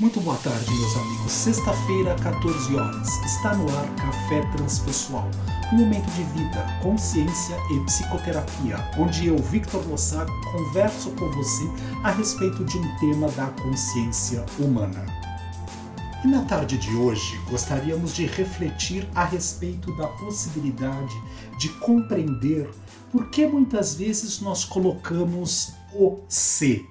Muito boa tarde, meus amigos. Sexta-feira, 14 horas. Está no ar Café Transpessoal, um momento de vida, consciência e psicoterapia, onde eu, Victor Lossaco, converso com você a respeito de um tema da consciência humana. E na tarde de hoje, gostaríamos de refletir a respeito da possibilidade de compreender por que muitas vezes nós colocamos o se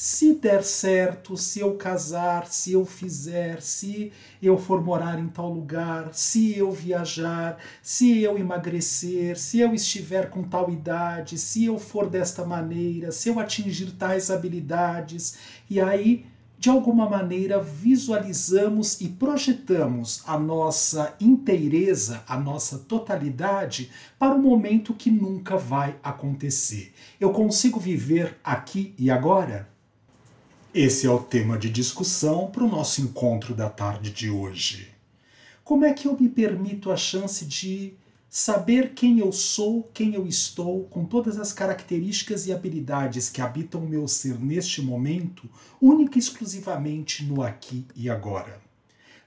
se der certo, se eu casar, se eu fizer, se eu for morar em tal lugar, se eu viajar, se eu emagrecer, se eu estiver com tal idade, se eu for desta maneira, se eu atingir tais habilidades, e aí de alguma maneira visualizamos e projetamos a nossa inteireza, a nossa totalidade para um momento que nunca vai acontecer. Eu consigo viver aqui e agora? Esse é o tema de discussão para o nosso encontro da tarde de hoje. Como é que eu me permito a chance de saber quem eu sou, quem eu estou, com todas as características e habilidades que habitam o meu ser neste momento, única e exclusivamente no aqui e agora?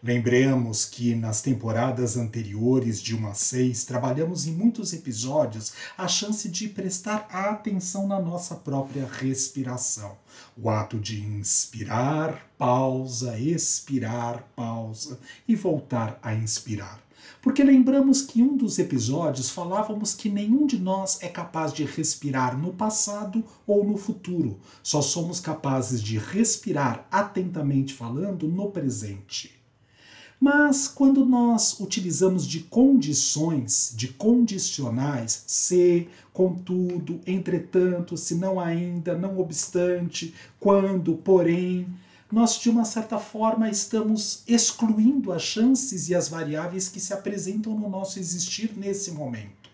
Lembremos que nas temporadas anteriores de 1 a 6 trabalhamos em muitos episódios a chance de prestar atenção na nossa própria respiração. O ato de inspirar, pausa, expirar, pausa e voltar a inspirar. Porque lembramos que em um dos episódios falávamos que nenhum de nós é capaz de respirar no passado ou no futuro, só somos capazes de respirar atentamente falando no presente. Mas quando nós utilizamos de condições, de condicionais, se, contudo, entretanto, se não ainda, não obstante, quando, porém, nós de uma certa forma estamos excluindo as chances e as variáveis que se apresentam no nosso existir nesse momento.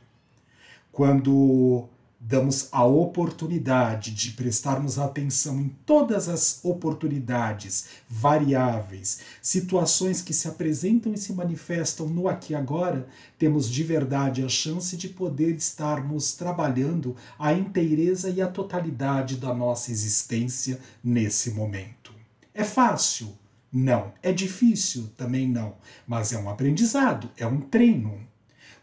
Quando damos a oportunidade de prestarmos atenção em todas as oportunidades, variáveis, situações que se apresentam e se manifestam no aqui e agora, temos de verdade a chance de poder estarmos trabalhando a inteireza e a totalidade da nossa existência nesse momento. É fácil? Não. É difícil? Também não. Mas é um aprendizado, é um treino.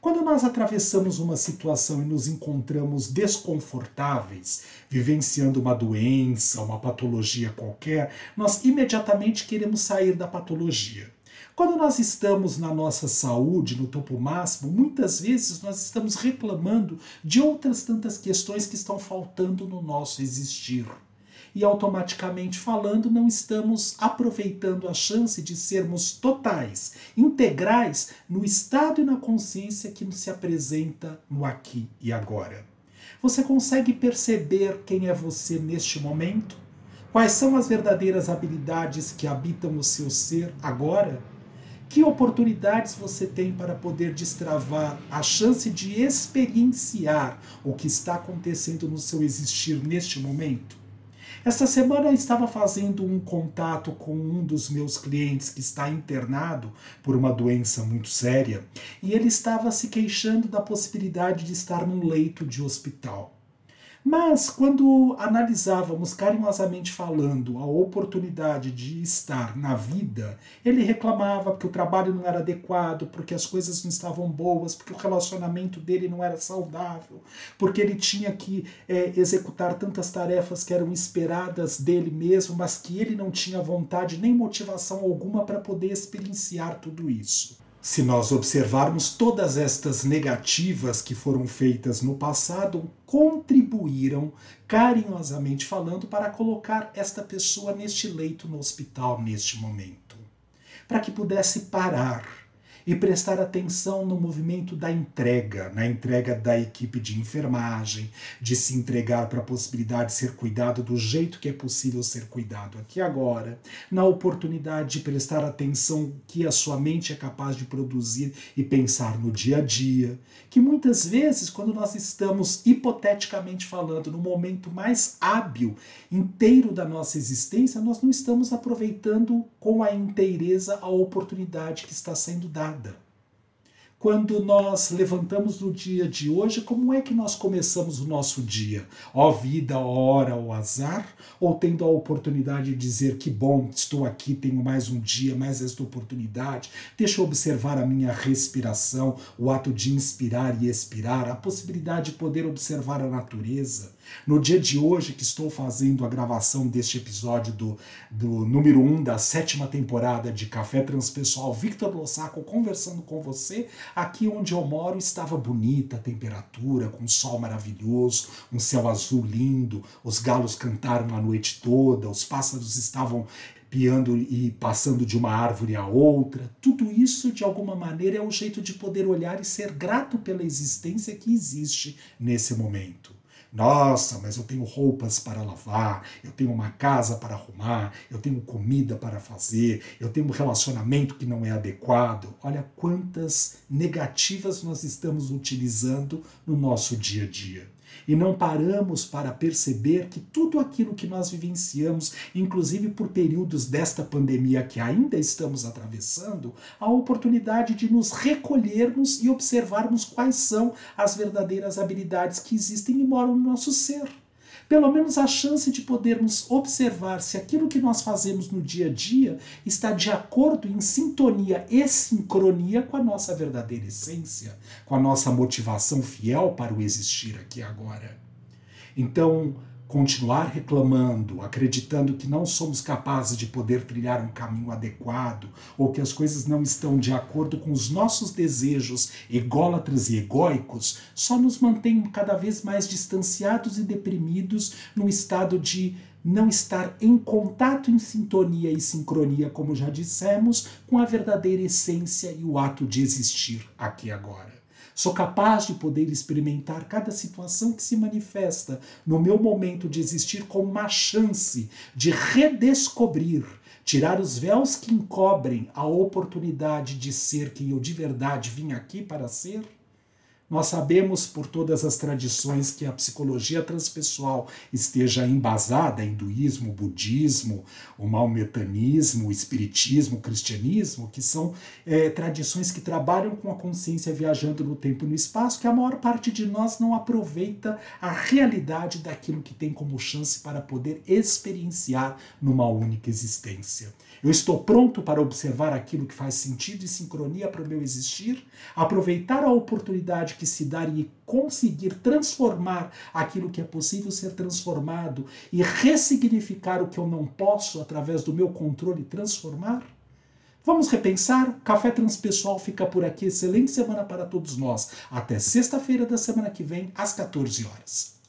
Quando nós atravessamos uma situação e nos encontramos desconfortáveis, vivenciando uma doença, uma patologia qualquer, nós imediatamente queremos sair da patologia. Quando nós estamos na nossa saúde, no topo máximo, muitas vezes nós estamos reclamando de outras tantas questões que estão faltando no nosso existir e automaticamente falando, não estamos aproveitando a chance de sermos totais, integrais no estado e na consciência que nos se apresenta no aqui e agora. Você consegue perceber quem é você neste momento? Quais são as verdadeiras habilidades que habitam o seu ser agora? Que oportunidades você tem para poder destravar a chance de experienciar o que está acontecendo no seu existir neste momento? Esta semana eu estava fazendo um contato com um dos meus clientes que está internado por uma doença muito séria e ele estava se queixando da possibilidade de estar num leito de hospital. Mas quando analisávamos carinhosamente falando a oportunidade de estar na vida, ele reclamava porque o trabalho não era adequado, porque as coisas não estavam boas, porque o relacionamento dele não era saudável, porque ele tinha que é, executar tantas tarefas que eram esperadas dele mesmo, mas que ele não tinha vontade nem motivação alguma para poder experienciar tudo isso. Se nós observarmos todas estas negativas que foram feitas no passado, contribuíram, carinhosamente falando, para colocar esta pessoa neste leito no hospital neste momento. Para que pudesse parar e prestar atenção no movimento da entrega, na entrega da equipe de enfermagem, de se entregar para a possibilidade de ser cuidado do jeito que é possível ser cuidado aqui agora, na oportunidade de prestar atenção que a sua mente é capaz de produzir e pensar no dia a dia, que muitas vezes quando nós estamos hipoteticamente falando no momento mais hábil, inteiro da nossa existência, nós não estamos aproveitando com a inteireza a oportunidade que está sendo dada. Quando nós levantamos no dia de hoje, como é que nós começamos o nosso dia? Ó vida, ó hora, ó azar? Ou tendo a oportunidade de dizer que bom, estou aqui, tenho mais um dia, mais esta oportunidade, deixa eu observar a minha respiração, o ato de inspirar e expirar, a possibilidade de poder observar a natureza. No dia de hoje, que estou fazendo a gravação deste episódio do, do número 1 um da sétima temporada de Café Transpessoal, Victor Lossaco conversando com você, aqui onde eu moro estava bonita a temperatura, com um sol maravilhoso, um céu azul lindo, os galos cantaram a noite toda, os pássaros estavam piando e passando de uma árvore a outra. Tudo isso, de alguma maneira, é um jeito de poder olhar e ser grato pela existência que existe nesse momento. Nossa, mas eu tenho roupas para lavar, eu tenho uma casa para arrumar, eu tenho comida para fazer, eu tenho um relacionamento que não é adequado. Olha quantas negativas nós estamos utilizando no nosso dia a dia e não paramos para perceber que tudo aquilo que nós vivenciamos, inclusive por períodos desta pandemia que ainda estamos atravessando, a oportunidade de nos recolhermos e observarmos quais são as verdadeiras habilidades que existem e moram no nosso ser pelo menos a chance de podermos observar se aquilo que nós fazemos no dia a dia está de acordo, em sintonia e sincronia com a nossa verdadeira essência, com a nossa motivação fiel para o existir aqui agora. Então, continuar reclamando, acreditando que não somos capazes de poder trilhar um caminho adequado ou que as coisas não estão de acordo com os nossos desejos ególatras e egóicos, só nos mantém cada vez mais distanciados e deprimidos no estado de não estar em contato, em sintonia e sincronia, como já dissemos, com a verdadeira essência e o ato de existir aqui agora. Sou capaz de poder experimentar cada situação que se manifesta no meu momento de existir como uma chance de redescobrir, tirar os véus que encobrem a oportunidade de ser quem eu de verdade vim aqui para ser nós sabemos por todas as tradições que a psicologia transpessoal esteja embasada, hinduísmo, budismo, o maometanismo, o espiritismo, o cristianismo, que são é, tradições que trabalham com a consciência viajando no tempo e no espaço, que a maior parte de nós não aproveita a realidade daquilo que tem como chance para poder experienciar numa única existência. Eu estou pronto para observar aquilo que faz sentido e sincronia para o meu existir, aproveitar a oportunidade que se dá e conseguir transformar aquilo que é possível ser transformado e ressignificar o que eu não posso através do meu controle transformar? Vamos repensar? Café Transpessoal fica por aqui. Excelente semana para todos nós. Até sexta-feira da semana que vem, às 14 horas.